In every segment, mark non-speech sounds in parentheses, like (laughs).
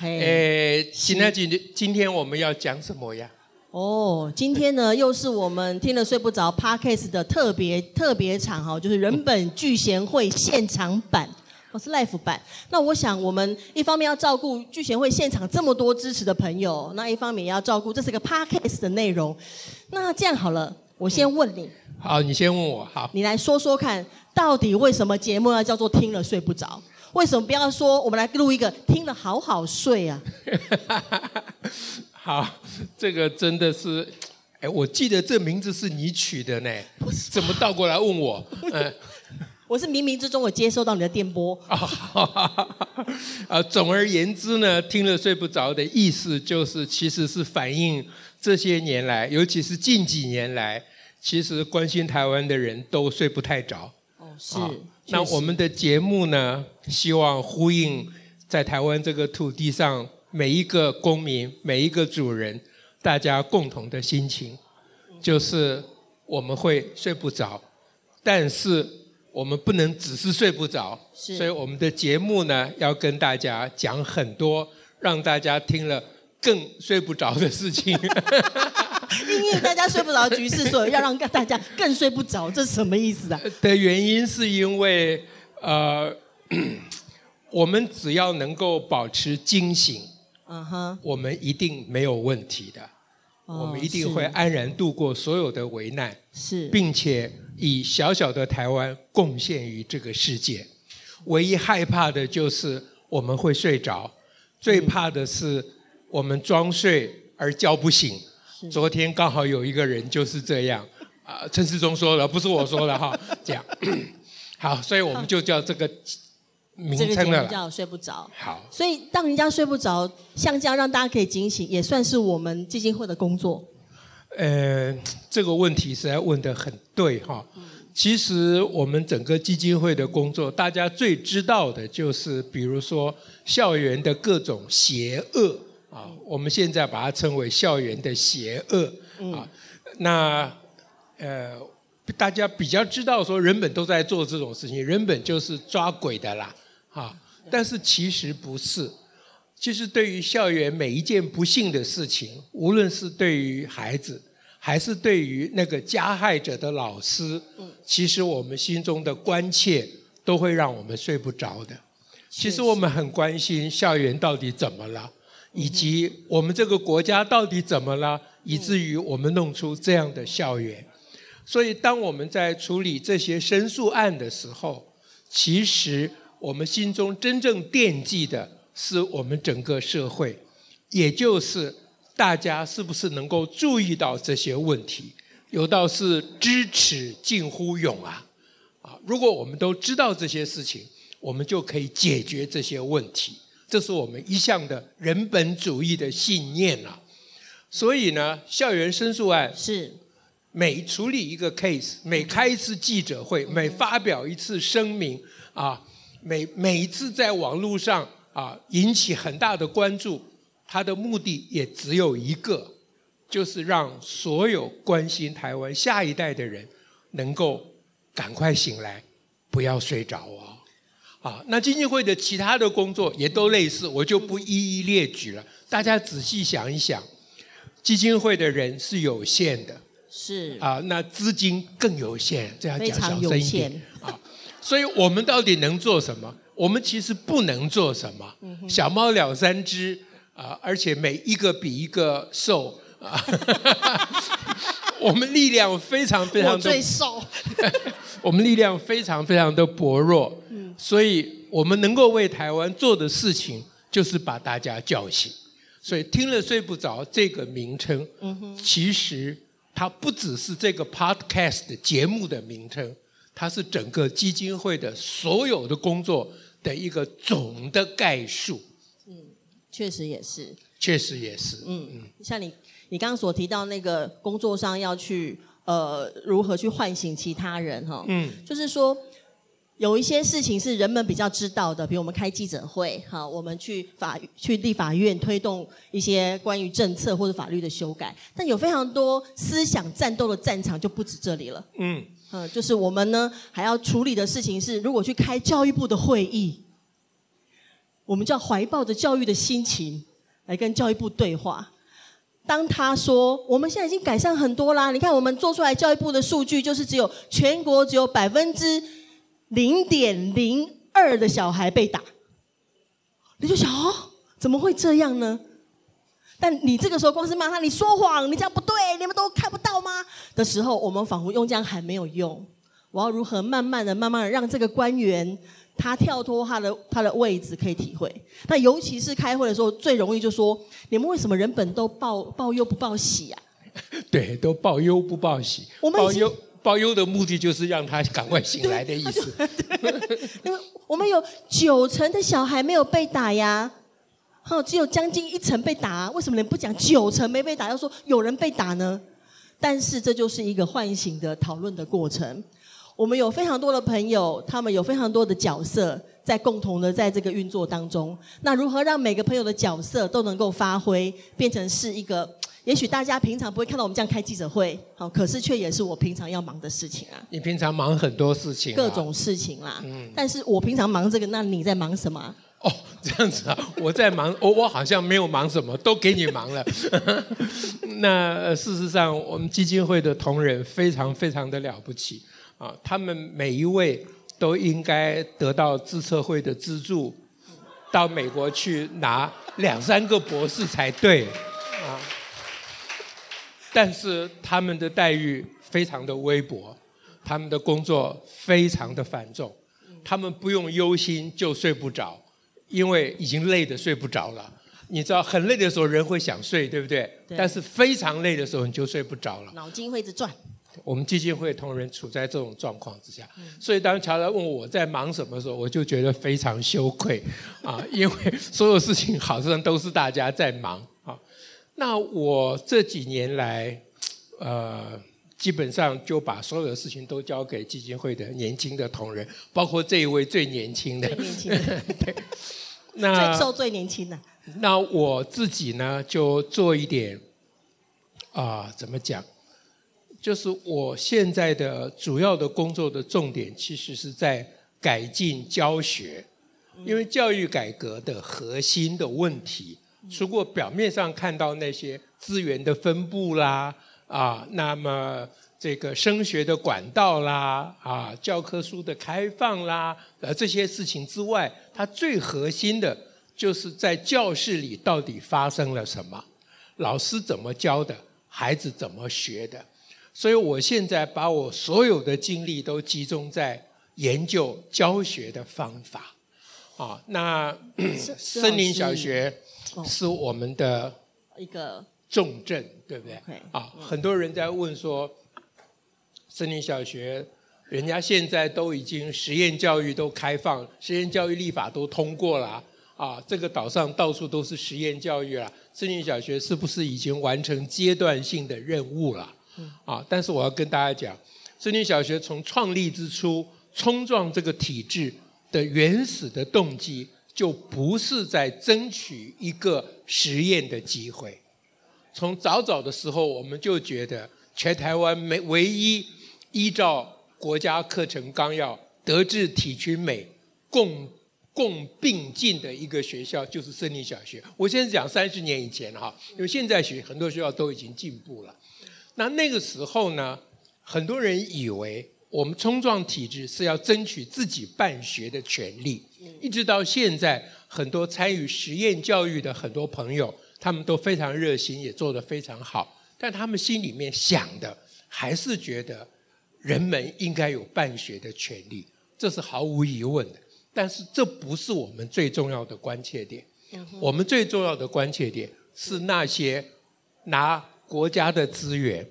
哎，现在今今天我们要讲什么呀？哦，今天呢又是我们听了睡不着 Podcast 的特别特别场哈，就是人本聚贤会现场版，哦是 Live 版。那我想我们一方面要照顾聚贤会现场这么多支持的朋友，那一方面也要照顾这是个 Podcast 的内容。那这样好了，我先问你。好，你先问我。好，你来说说看，到底为什么节目要叫做听了睡不着？为什么不要说我们来录一个听了好好睡啊？(laughs) 好，这个真的是，哎，我记得这名字是你取的呢，怎么倒过来问我？嗯，(laughs) 我是冥冥之中我接收到你的电波。(laughs) 啊，总而言之呢，听了睡不着的意思就是，其实是反映这些年来，尤其是近几年来，其实关心台湾的人都睡不太着。哦，是。那我们的节目呢，希望呼应在台湾这个土地上每一个公民、每一个主人，大家共同的心情，就是我们会睡不着，但是我们不能只是睡不着，所以我们的节目呢，要跟大家讲很多让大家听了更睡不着的事情。(laughs) 因为大家睡不着的局势，所以要让大家更睡不着，这是什么意思啊？的原因是因为，呃，我们只要能够保持惊醒，嗯哼，我们一定没有问题的，我们一定会安然度过所有的危难，是，并且以小小的台湾贡献于这个世界。唯一害怕的就是我们会睡着，最怕的是我们装睡而叫不醒。昨天刚好有一个人就是这样，啊，陈世忠说的，不是我说的哈，(laughs) 这样，(coughs) 好，所以我们就叫这个名称了。叫睡不着。好，所以当人家睡不着，像这样让大家可以警醒，也算是我们基金会的工作。呃，这个问题实在问得很对哈。其实我们整个基金会的工作，大家最知道的就是，比如说校园的各种邪恶。啊，我们现在把它称为校园的邪恶啊。那呃，大家比较知道说，人本都在做这种事情，人本就是抓鬼的啦，啊。但是其实不是，其实对于校园每一件不幸的事情，无论是对于孩子，还是对于那个加害者的老师，其实我们心中的关切都会让我们睡不着的。其实我们很关心校园到底怎么了。以及我们这个国家到底怎么了，以至于我们弄出这样的校园？所以，当我们在处理这些申诉案的时候，其实我们心中真正惦记的是我们整个社会，也就是大家是不是能够注意到这些问题？有道是知耻近乎勇啊！啊，如果我们都知道这些事情，我们就可以解决这些问题。这是我们一向的人本主义的信念啊，所以呢，校园申诉案是。每处理一个 case，每开一次记者会，每发表一次声明啊，每每一次在网络上啊引起很大的关注，它的目的也只有一个，就是让所有关心台湾下一代的人能够赶快醒来，不要睡着啊。啊，那基金会的其他的工作也都类似，我就不一一列举了。大家仔细想一想，基金会的人是有限的，是啊，那资金更有限，这样讲小声一点啊。所以我们到底能做什么？我们其实不能做什么。小猫两三只啊，而且每一个比一个瘦啊。(laughs) 我们力量非常非常的，我最瘦。(laughs) 我们力量非常非常的薄弱。所以我们能够为台湾做的事情，就是把大家叫醒。所以听了睡不着这个名称，其实它不只是这个 podcast 节目的名称，它是整个基金会的所有的工作的一个总的概述。嗯，确实也是。确实也是。嗯嗯，像你你刚刚所提到那个工作上要去呃如何去唤醒其他人哈，嗯，就是说。有一些事情是人们比较知道的，比如我们开记者会，哈，我们去法去立法院推动一些关于政策或者法律的修改。但有非常多思想战斗的战场就不止这里了。嗯，嗯，就是我们呢还要处理的事情是，如果去开教育部的会议，我们就要怀抱着教育的心情来跟教育部对话。当他说我们现在已经改善很多啦，你看我们做出来教育部的数据就是只有全国只有百分之。零点零二的小孩被打，你就想哦，怎么会这样呢？但你这个时候光是骂他，你说谎，你这样不对，你们都看不到吗？的时候，我们仿佛用这样还没有用。我要如何慢慢的、慢慢的让这个官员他跳脱他的他的位置，可以体会？那尤其是开会的时候，最容易就说：你们为什么人本都报报忧不报喜啊？(laughs) 对，都报忧不报喜。我们已经。报忧的目的就是让他赶快醒来的意思。(laughs) 因为我们有九成的小孩没有被打呀，哈，只有将近一成被打。为什么人不讲九成没被打，要说有人被打呢？但是这就是一个唤醒的讨论的过程。我们有非常多的朋友，他们有非常多的角色在共同的在这个运作当中。那如何让每个朋友的角色都能够发挥，变成是一个？也许大家平常不会看到我们这样开记者会，好，可是却也是我平常要忙的事情啊。你平常忙很多事情，各种事情啦。嗯。但是我平常忙这个，那你在忙什么？哦，(laughs) 这样子啊，我在忙，我我好像没有忙什么，都给你忙了。(laughs) 那事实上，我们基金会的同仁非常非常的了不起啊，他们每一位都应该得到自测会的资助，到美国去拿两三个博士才对啊。但是他们的待遇非常的微薄，他们的工作非常的繁重，他们不用忧心就睡不着，因为已经累得睡不着了。你知道很累的时候人会想睡，对不对？对。但是非常累的时候你就睡不着了。脑筋会一直转。我们基金会同仁处在这种状况之下，所以当乔乔问我在忙什么的时候，我就觉得非常羞愧啊，因为所有事情好像都是大家在忙。那我这几年来，呃，基本上就把所有的事情都交给基金会的年轻的同仁，包括这一位最年轻的。最年轻的。对。(laughs) 那最受最年轻的。那我自己呢，就做一点，啊、呃，怎么讲？就是我现在的主要的工作的重点，其实是在改进教学，因为教育改革的核心的问题。如果表面上看到那些资源的分布啦，啊，那么这个升学的管道啦，啊，教科书的开放啦，呃，这些事情之外，它最核心的就是在教室里到底发生了什么，老师怎么教的，孩子怎么学的。所以我现在把我所有的精力都集中在研究教学的方法。啊，那 (clears throat) 森林小学。是我们的一个重镇，对不对？啊，很多人在问说，森林小学，人家现在都已经实验教育都开放，实验教育立法都通过了，啊，这个岛上到处都是实验教育了，森林小学是不是已经完成阶段性的任务了？啊，但是我要跟大家讲，森林小学从创立之初，冲撞这个体制的原始的动机。就不是在争取一个实验的机会。从早早的时候，我们就觉得全台湾没唯一依照国家课程纲要德智体群美共共并进的一个学校，就是森林小学。我现在讲三十年以前哈，因为现在学很多学校都已经进步了。那那个时候呢，很多人以为。我们冲撞体制是要争取自己办学的权利，一直到现在，很多参与实验教育的很多朋友，他们都非常热心，也做得非常好，但他们心里面想的还是觉得人们应该有办学的权利，这是毫无疑问的。但是这不是我们最重要的关切点，我们最重要的关切点是那些拿国家的资源。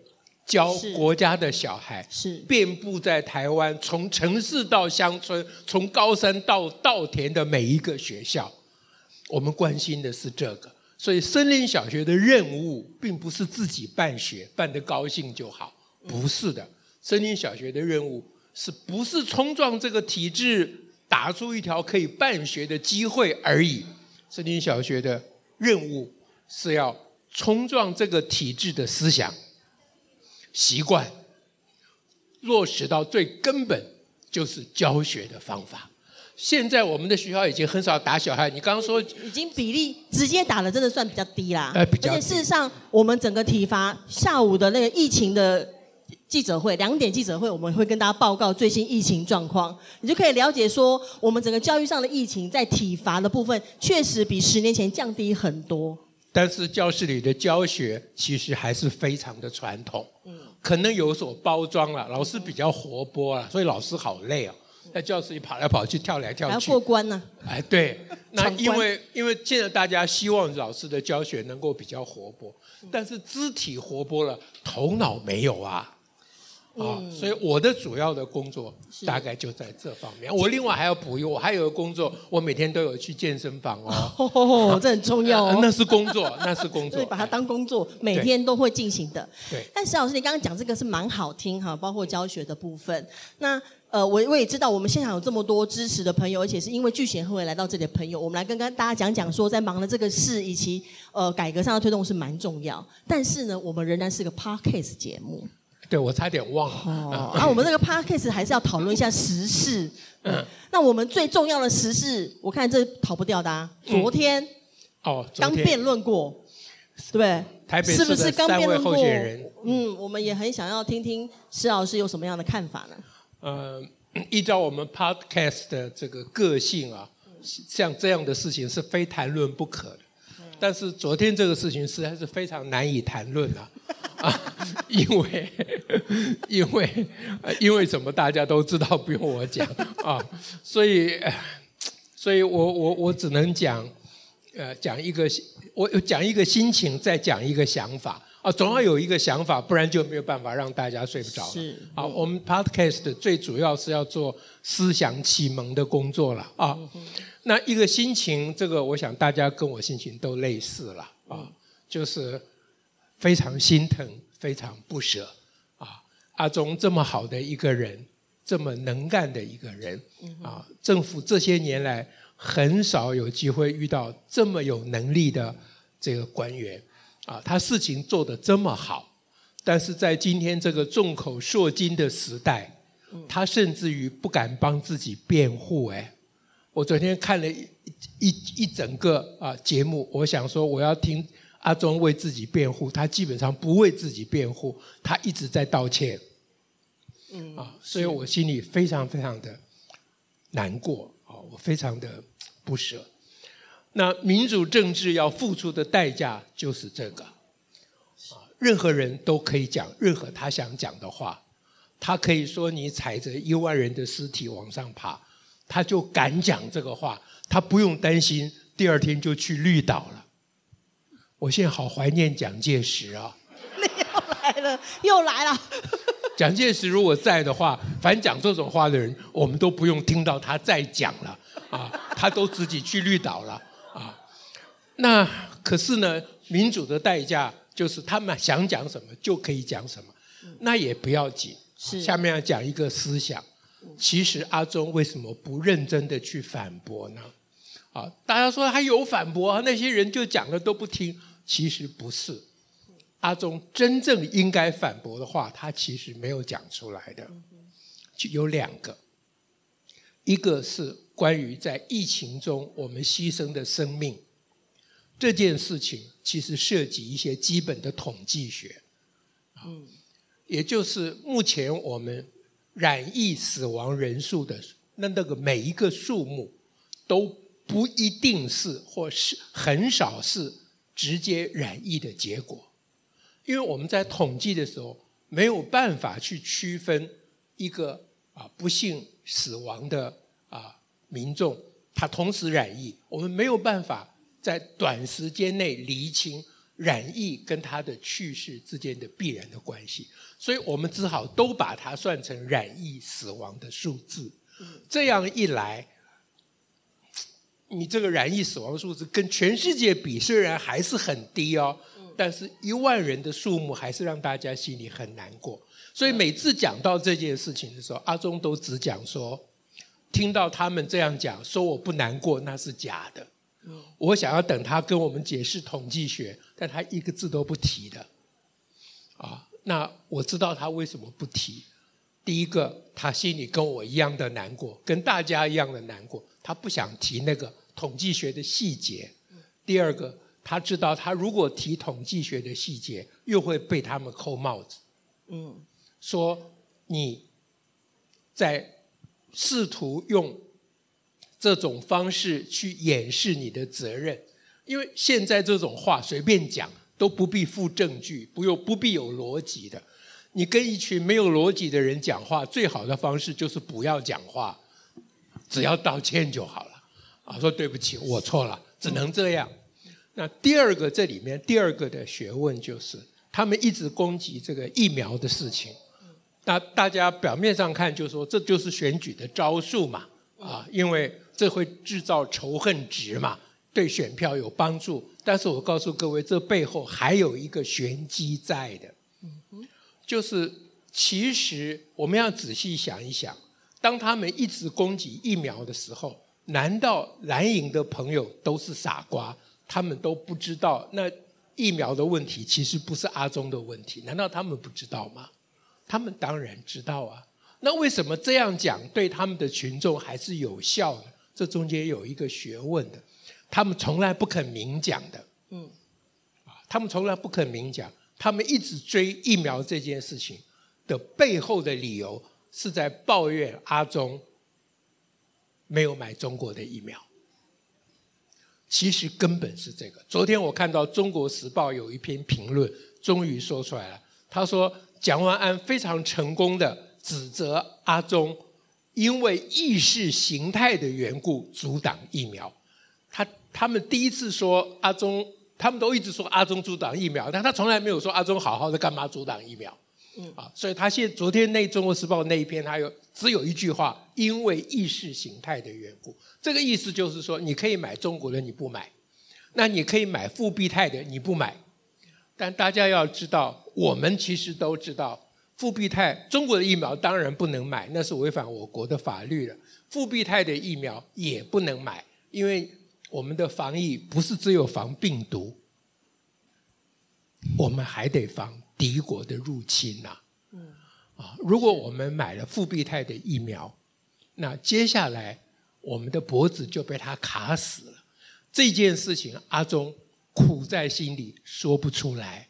教国家的小孩，是遍布在台湾，从城市到乡村，从高山到稻田的每一个学校，我们关心的是这个。所以森林小学的任务并不是自己办学办得高兴就好，不是的。森林小学的任务是不是冲撞这个体制，打出一条可以办学的机会而已？森林小学的任务是要冲撞这个体制的思想习惯，落实到最根本，就是教学的方法。现在我们的学校已经很少打小孩，你刚刚说已经比例直接打的真的算比较低啦。呃，比较。而且事实上，我们整个体罚下午的那个疫情的。记者会两点记者会，我们会跟大家报告最新疫情状况，你就可以了解说，我们整个教育上的疫情在体罚的部分，确实比十年前降低很多。但是教室里的教学其实还是非常的传统，嗯，可能有所包装了，老师比较活泼了，所以老师好累哦，在教室里跑来跑去，跳来跳去，还要过关呢、啊。哎，对，那因为因为现在大家希望老师的教学能够比较活泼，但是肢体活泼了，头脑没有啊。啊、嗯，所以我的主要的工作大概就在这方面。我另外还要补一，我还有个工作，我每天都有去健身房哦。哦，啊、这很重要哦。啊、那是工作，那是工作。所以把它当工作，每天都会进行的。对。但石老师，你刚刚讲这个是蛮好听哈，包括教学的部分。那呃，我我也知道，我们现场有这么多支持的朋友，而且是因为聚贤会来到这里的朋友，我们来跟跟大家讲讲说，在忙的这个事以及呃改革上的推动是蛮重要。但是呢，我们仍然是个 Podcast 节目。对，我差点忘了。哦，啊，我们那个 podcast 还是要讨论一下时事。(laughs) 嗯，那我们最重要的时事，我看这逃不掉的啊。昨天，嗯、哦，刚辩论过，对不对？台北是不是刚辩论过？嗯，嗯，我们也很想要听听施老师有什么样的看法呢？呃，依照我们 podcast 的这个个性啊，像这样的事情是非谈论不可的。但是昨天这个事情实在是非常难以谈论啊。啊，因为因为因为什么大家都知道，不用我讲啊，所以所以我我我只能讲，呃，讲一个我讲一个心情，再讲一个想法啊，总要有一个想法，不然就没有办法让大家睡不着。是，好，我们 Podcast 最主要是要做思想启蒙的工作了啊。那一个心情，这个我想大家跟我心情都类似了啊，就是。非常心疼，非常不舍，啊！阿忠这么好的一个人，这么能干的一个人，啊！政府这些年来很少有机会遇到这么有能力的这个官员，啊！他事情做得这么好，但是在今天这个众口铄金的时代，他甚至于不敢帮自己辩护。哎，我昨天看了一一一整个啊节目，我想说我要听。阿中为自己辩护，他基本上不为自己辩护，他一直在道歉。嗯啊，所以我心里非常非常的难过啊，我非常的不舍。那民主政治要付出的代价就是这个啊，任何人都可以讲任何他想讲的话，他可以说你踩着一万人的尸体往上爬，他就敢讲这个话，他不用担心第二天就去绿岛了。我现在好怀念蒋介石啊！你 (laughs) 又来了，又来了。(laughs) 蒋介石如果在的话，凡讲这种话的人，我们都不用听到他再讲了啊，他都自己去绿岛了啊。那可是呢，民主的代价就是他们想讲什么就可以讲什么，那也不要紧。是，下面要讲一个思想，其实阿忠为什么不认真的去反驳呢？啊，大家说他有反驳，那些人就讲了都不听。其实不是，阿忠真正应该反驳的话，他其实没有讲出来的，就有两个，一个是关于在疫情中我们牺牲的生命。这件事情，其实涉及一些基本的统计学，嗯，也就是目前我们染疫死亡人数的那那个每一个数目都。不一定是，或是很少是直接染疫的结果，因为我们在统计的时候没有办法去区分一个啊不幸死亡的啊民众，他同时染疫，我们没有办法在短时间内厘清染疫跟他的去世之间的必然的关系，所以我们只好都把它算成染疫死亡的数字，这样一来。你这个染疫死亡数字跟全世界比，虽然还是很低哦，但是一万人的数目还是让大家心里很难过。所以每次讲到这件事情的时候，阿中都只讲说，听到他们这样讲，说我不难过，那是假的。我想要等他跟我们解释统计学，但他一个字都不提的。啊，那我知道他为什么不提。第一个，他心里跟我一样的难过，跟大家一样的难过。他不想提那个统计学的细节。第二个，他知道他如果提统计学的细节，又会被他们扣帽子。嗯，说你在试图用这种方式去掩饰你的责任，因为现在这种话随便讲都不必附证据，不用不必有逻辑的。你跟一群没有逻辑的人讲话，最好的方式就是不要讲话。只要道歉就好了，啊，说对不起，我错了，只能这样。那第二个，这里面第二个的学问就是，他们一直攻击这个疫苗的事情。那大家表面上看，就说这就是选举的招数嘛，啊，因为这会制造仇恨值嘛，对选票有帮助。但是我告诉各位，这背后还有一个玄机在的，就是其实我们要仔细想一想。当他们一直攻击疫苗的时候，难道蓝营的朋友都是傻瓜？他们都不知道那疫苗的问题其实不是阿中的问题？难道他们不知道吗？他们当然知道啊。那为什么这样讲对他们的群众还是有效的？这中间有一个学问的，他们从来不肯明讲的。嗯，啊，他们从来不肯明讲，他们一直追疫苗这件事情的背后的理由。是在抱怨阿中没有买中国的疫苗，其实根本是这个。昨天我看到《中国时报》有一篇评论，终于说出来了。他说蒋万安非常成功的指责阿中，因为意识形态的缘故阻挡疫苗。他他们第一次说阿中，他们都一直说阿中阻挡疫苗，但他从来没有说阿中好好的干嘛阻挡疫苗。嗯啊，所以他现昨天那《中国时报》那一篇，他有只有一句话，因为意识形态的缘故，这个意思就是说，你可以买中国的，你不买；那你可以买复必泰的，你不买。但大家要知道，我们其实都知道，复必泰中国的疫苗当然不能买，那是违反我国的法律的。复必泰的疫苗也不能买，因为我们的防疫不是只有防病毒，我们还得防。敌国的入侵呐，嗯，啊，如果我们买了复必泰的疫苗，那接下来我们的脖子就被他卡死了。这件事情阿忠苦在心里说不出来，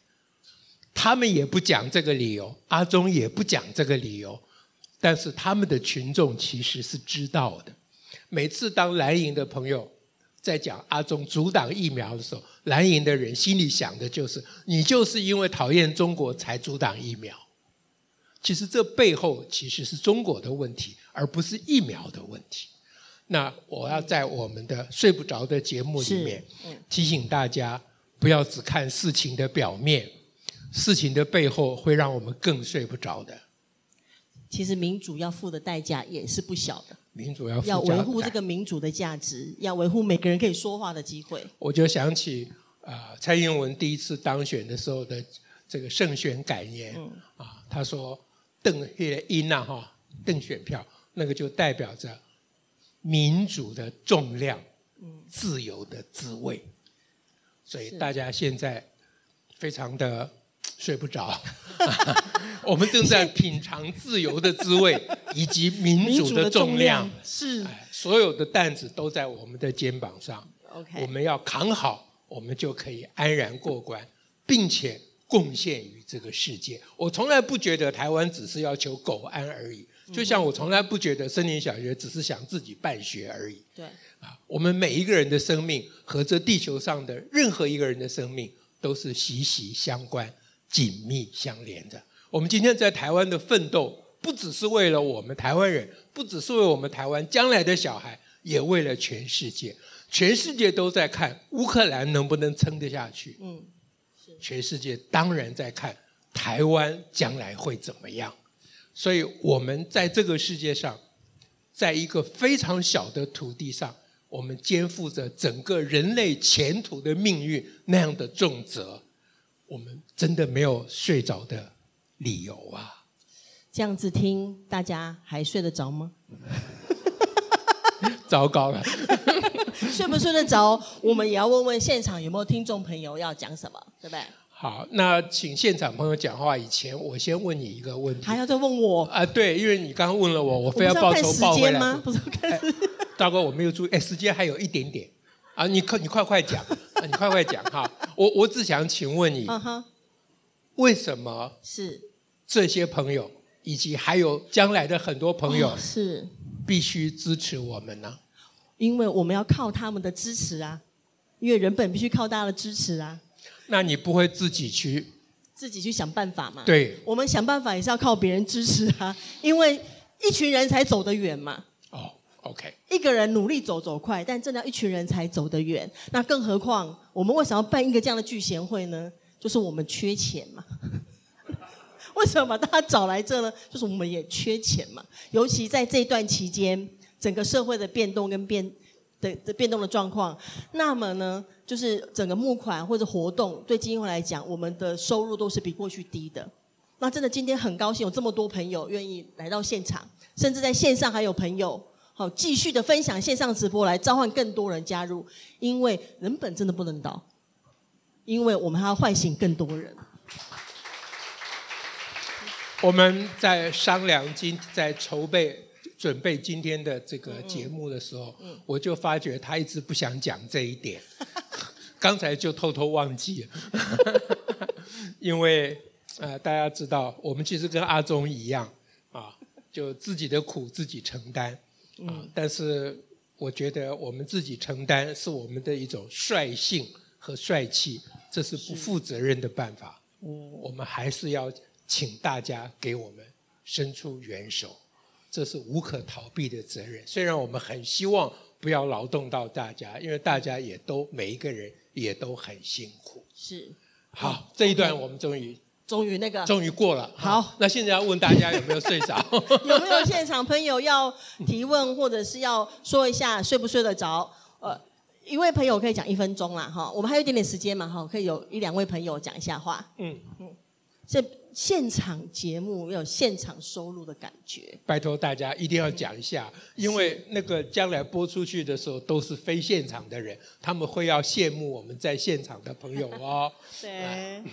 他们也不讲这个理由，阿忠也不讲这个理由，但是他们的群众其实是知道的。每次当蓝营的朋友在讲阿中阻挡疫苗的时候，蓝营的人心里想的就是：你就是因为讨厌中国才阻挡疫苗。其实这背后其实是中国的问题，而不是疫苗的问题。那我要在我们的睡不着的节目里面提醒大家，不要只看事情的表面，事情的背后会让我们更睡不着的。其实民主要付的代价也是不小的。民主要要维护这个民主的价值，要维护每个人可以说话的机会。我就想起啊、呃，蔡英文第一次当选的时候的这个胜选感言、嗯、啊，他说邓月英呐哈，邓选票那个就代表着民主的重量，嗯，自由的滋味。所以大家现在非常的睡不着。(laughs) 我们正在品尝自由的滋味，(laughs) 以及民主的重量。是，所有的担子都在我们的肩膀上。OK，我们要扛好，我们就可以安然过关，并且贡献于这个世界。我从来不觉得台湾只是要求苟安而已，就像我从来不觉得森林小学只是想自己办学而已。对，啊，我们每一个人的生命和这地球上的任何一个人的生命都是息息相关、紧密相连着。我们今天在台湾的奋斗，不只是为了我们台湾人，不只是为我们台湾将来的小孩，也为了全世界。全世界都在看乌克兰能不能撑得下去。嗯，全世界当然在看台湾将来会怎么样。所以，我们在这个世界上，在一个非常小的土地上，我们肩负着整个人类前途的命运那样的重责，我们真的没有睡着的理由啊！这样子听，大家还睡得着吗？(laughs) 糟糕了，(laughs) 睡不睡得着？我们也要问问现场有没有听众朋友要讲什么，对不对？好，那请现场朋友讲话以前，我先问你一个问题。还要再问我？啊，对，因为你刚刚问了我，我非要报仇报回来。吗？不是看时间。(laughs) 大哥，我没有注意，哎，时间还有一点点，啊，你快，你快快讲，啊，你快快讲哈，我我只想请问你，嗯哼，为什么是这些朋友，以及还有将来的很多朋友是必须支持我们呢？因为我们要靠他们的支持啊，因为人本必须靠大家的支持啊。那你不会自己去自己去想办法吗？对，我们想办法也是要靠别人支持啊，因为一群人才走得远嘛。OK，一个人努力走走快，但真的要一群人才走得远。那更何况，我们为什么要办一个这样的聚贤会呢？(laughs) 就是我们缺钱嘛。(laughs) 为什么把大家找来这呢？就是我们也缺钱嘛。尤其在这段期间，整个社会的变动跟变的的变动的状况，那么呢，就是整个募款或者活动对基金会来讲，我们的收入都是比过去低的。那真的今天很高兴有这么多朋友愿意来到现场，甚至在线上还有朋友。好，继续的分享线上直播来召唤更多人加入，因为人本真的不能倒，因为我们还要唤醒更多人。我们在商量今在筹备准备今天的这个节目的时候，嗯嗯、我就发觉他一直不想讲这一点，(laughs) 刚才就偷偷忘记了，(laughs) 因为呃大家知道，我们其实跟阿中一样啊，就自己的苦自己承担。啊！但是我觉得我们自己承担是我们的一种率性和帅气，这是不负责任的办法。我们还是要请大家给我们伸出援手，这是无可逃避的责任。虽然我们很希望不要劳动到大家，因为大家也都每一个人也都很辛苦。是。好，这一段我们终于。终于那个，终于过了。好，那现在要问大家有没有睡着？(laughs) 有没有现场朋友要提问，或者是要说一下睡不睡得着？呃，一位朋友可以讲一分钟啦，哈，我们还有一点点时间嘛，哈，可以有一两位朋友讲一下话。嗯嗯，这现场节目要有现场收入的感觉。拜托大家一定要讲一下，因为那个将来播出去的时候都是非现场的人，他们会要羡慕我们在现场的朋友哦。(laughs) 对。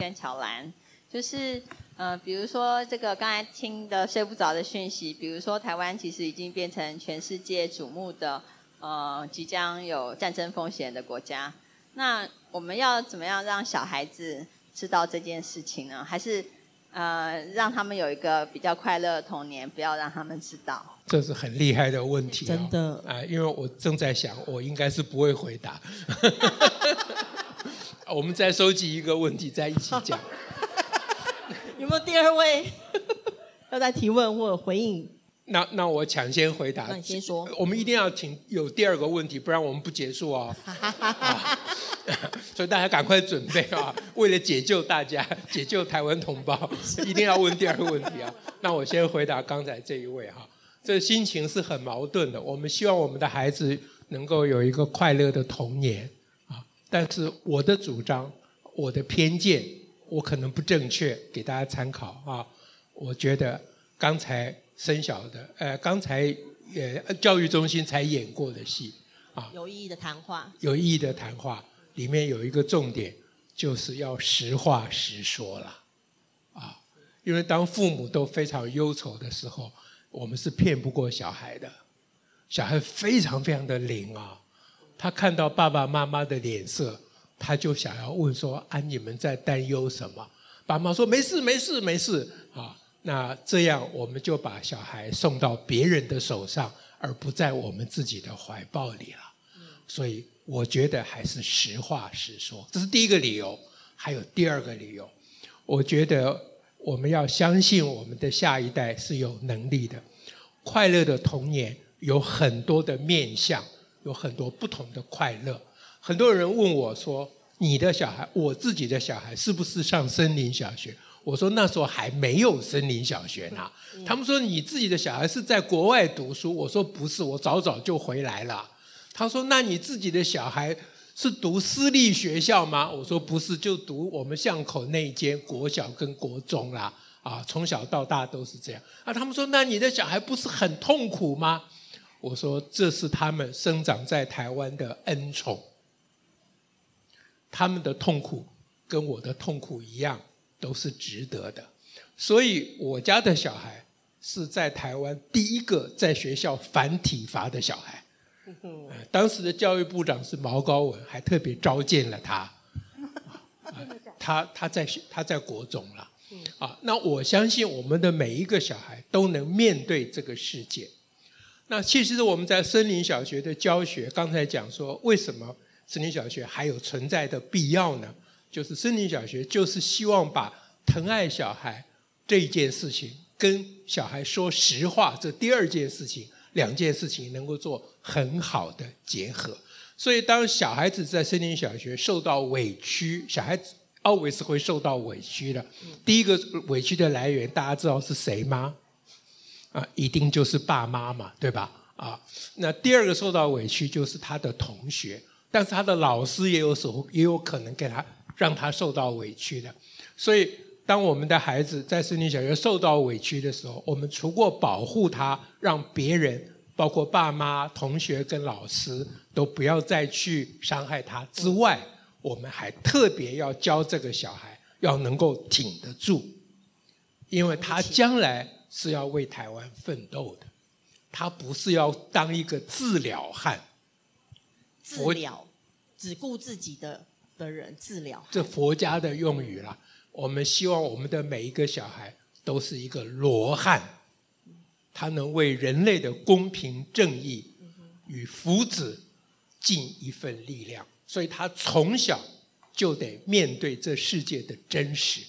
跟乔兰，就是呃，比如说这个刚才听的睡不着的讯息，比如说台湾其实已经变成全世界瞩目的呃，即将有战争风险的国家。那我们要怎么样让小孩子知道这件事情呢？还是呃，让他们有一个比较快乐的童年，不要让他们知道？这是很厉害的问题，哦，真的啊，呃，因为我正在想，我应该是不会回答。(laughs) 我们再收集一个问题，再一起讲。(laughs) 有没有第二位要再提问或者回应？那那我抢先回答。那你先说。我们一定要请有第二个问题，不然我们不结束哦。啊、(laughs) 所以大家赶快准备啊！为了解救大家，(laughs) 解救台湾同胞，一定要问第二个问题啊！那我先回答刚才这一位哈，这心情是很矛盾的。我们希望我们的孩子能够有一个快乐的童年。但是我的主张，我的偏见，我可能不正确，给大家参考啊。我觉得刚才生小的，呃，刚才呃教育中心才演过的戏啊，有意义的谈话，有意义的谈话里面有一个重点，就是要实话实说了啊。因为当父母都非常忧愁的时候，我们是骗不过小孩的，小孩非常非常的灵啊。他看到爸爸妈妈的脸色，他就想要问说：“啊，你们在担忧什么？”爸妈说：“没事，没事，没事。”啊，那这样我们就把小孩送到别人的手上，而不在我们自己的怀抱里了。所以我觉得还是实话实说，这是第一个理由。还有第二个理由，我觉得我们要相信我们的下一代是有能力的。快乐的童年有很多的面向。有很多不同的快乐。很多人问我说：“你的小孩，我自己的小孩，是不是上森林小学？”我我说那时候还没有森林小学呢。他们说你自己的小孩是在国外读书，我说不是，我早早就回来了。他说那你自己的小孩是读私立学校吗？我说不是，就读我们巷口那一间国小跟国中啦。啊，从小到大都是这样。啊，他们说那你的小孩不是很痛苦吗？我说这是他们生长在台湾的恩宠，他们的痛苦跟我的痛苦一样，都是值得的。所以我家的小孩是在台湾第一个在学校反体罚的小孩。当时的教育部长是毛高文，还特别召见了他。他他在他在国中了。啊，那我相信我们的每一个小孩都能面对这个世界。那其实我们在森林小学的教学，刚才讲说，为什么森林小学还有存在的必要呢？就是森林小学就是希望把疼爱小孩这一件事情，跟小孩说实话这第二件事情，两件事情能够做很好的结合。所以当小孩子在森林小学受到委屈，小孩子 always 会受到委屈的。第一个委屈的来源，大家知道是谁吗？啊，一定就是爸妈嘛，对吧？啊，那第二个受到委屈就是他的同学，但是他的老师也有时候也有可能给他让他受到委屈的。所以，当我们的孩子在森林小学受到委屈的时候，我们除过保护他，让别人，包括爸妈、同学跟老师都不要再去伤害他之外，我们还特别要教这个小孩要能够挺得住，因为他将来。是要为台湾奋斗的，他不是要当一个治疗汉。治疗，只顾自己的的人治疗。这佛家的用语啦。我们希望我们的每一个小孩都是一个罗汉，他能为人类的公平正义与福祉尽一份力量。所以他从小就得面对这世界的真实。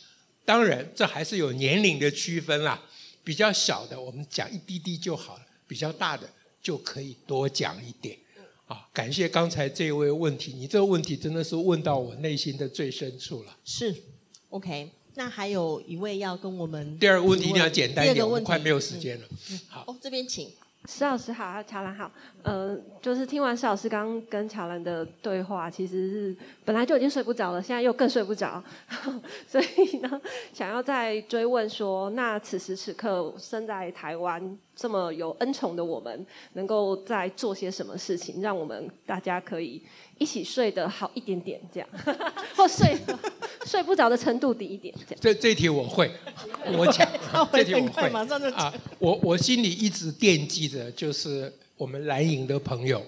当然，这还是有年龄的区分啦。比较小的，我们讲一滴滴就好了；比较大的，就可以多讲一点。啊，感谢刚才这位问题，你这个问题真的是问到我内心的最深处了。是，OK。那还有一位要跟我们第二个问题一定要简单一点，我们快没有时间了。嗯，好，哦，这边请。石老师好，乔兰好，嗯，就是听完石老师刚刚跟乔兰的对话，其实是本来就已经睡不着了，现在又更睡不着，(laughs) 所以呢，想要再追问说，那此时此刻身在台湾这么有恩宠的我们，能够在做些什么事情，让我们大家可以一起睡得好一点点，这样，(laughs) 或睡睡不着的程度低一点，这样。这这题我会，我讲，(laughs) 这题我会，马上就讲啊，我我心里一直惦记着，就是我们蓝营的朋友，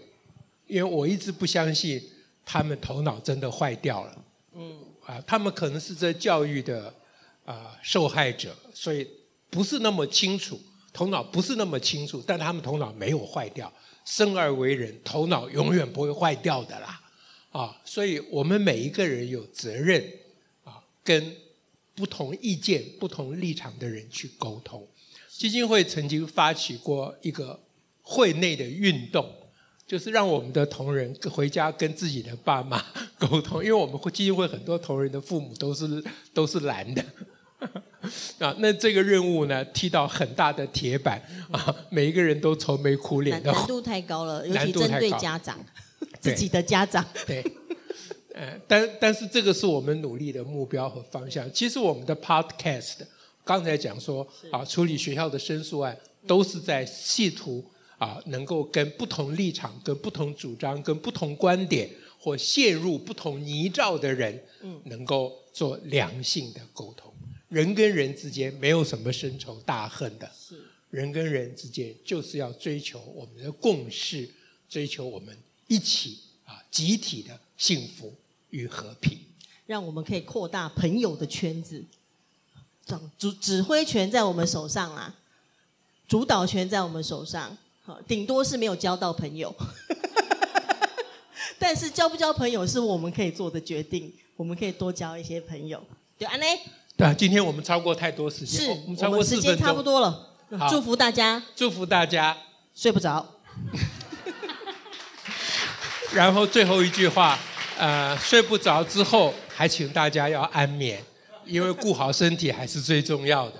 因为我一直不相信他们头脑真的坏掉了，嗯，啊，他们可能是这教育的啊受害者，所以不是那么清楚，头脑不是那么清楚，但他们头脑没有坏掉，生而为人，头脑永远不会坏掉的啦。啊，所以我们每一个人有责任啊，跟不同意见、不同立场的人去沟通。基金会曾经发起过一个会内的运动，就是让我们的同仁回家跟自己的爸妈 (laughs) 沟通，因为我们会基金会很多同仁的父母都是都是蓝的 (laughs) 啊。那这个任务呢，踢到很大的铁板啊，每一个人都愁眉苦脸的，难度太高了，(laughs) 尤其针对家长。(laughs) 自己的家长对，呃，但但是这个是我们努力的目标和方向。其实我们的 podcast 刚才讲说啊，处理学校的申诉案，都是在试图啊，能够跟不同立场、跟不同主张、跟不同观点或陷入不同泥沼的人，嗯，能够做良性的沟通。人跟人之间没有什么深仇大恨的，是人跟人之间就是要追求我们的共识，追求我们。一起啊，集体的幸福与和平，让我们可以扩大朋友的圈子。掌指指挥权在我们手上啊，主导权在我们手上。好，顶多是没有交到朋友，(laughs) 但是交不交朋友是我们可以做的决定。我们可以多交一些朋友。对，安呢？对啊，今天我们超过太多时间，是我们超过四分钟，时间差不多了。祝福大家，祝福大家睡不着。(laughs) 然后最后一句话，呃，睡不着之后，还请大家要安眠，因为顾好身体还是最重要的。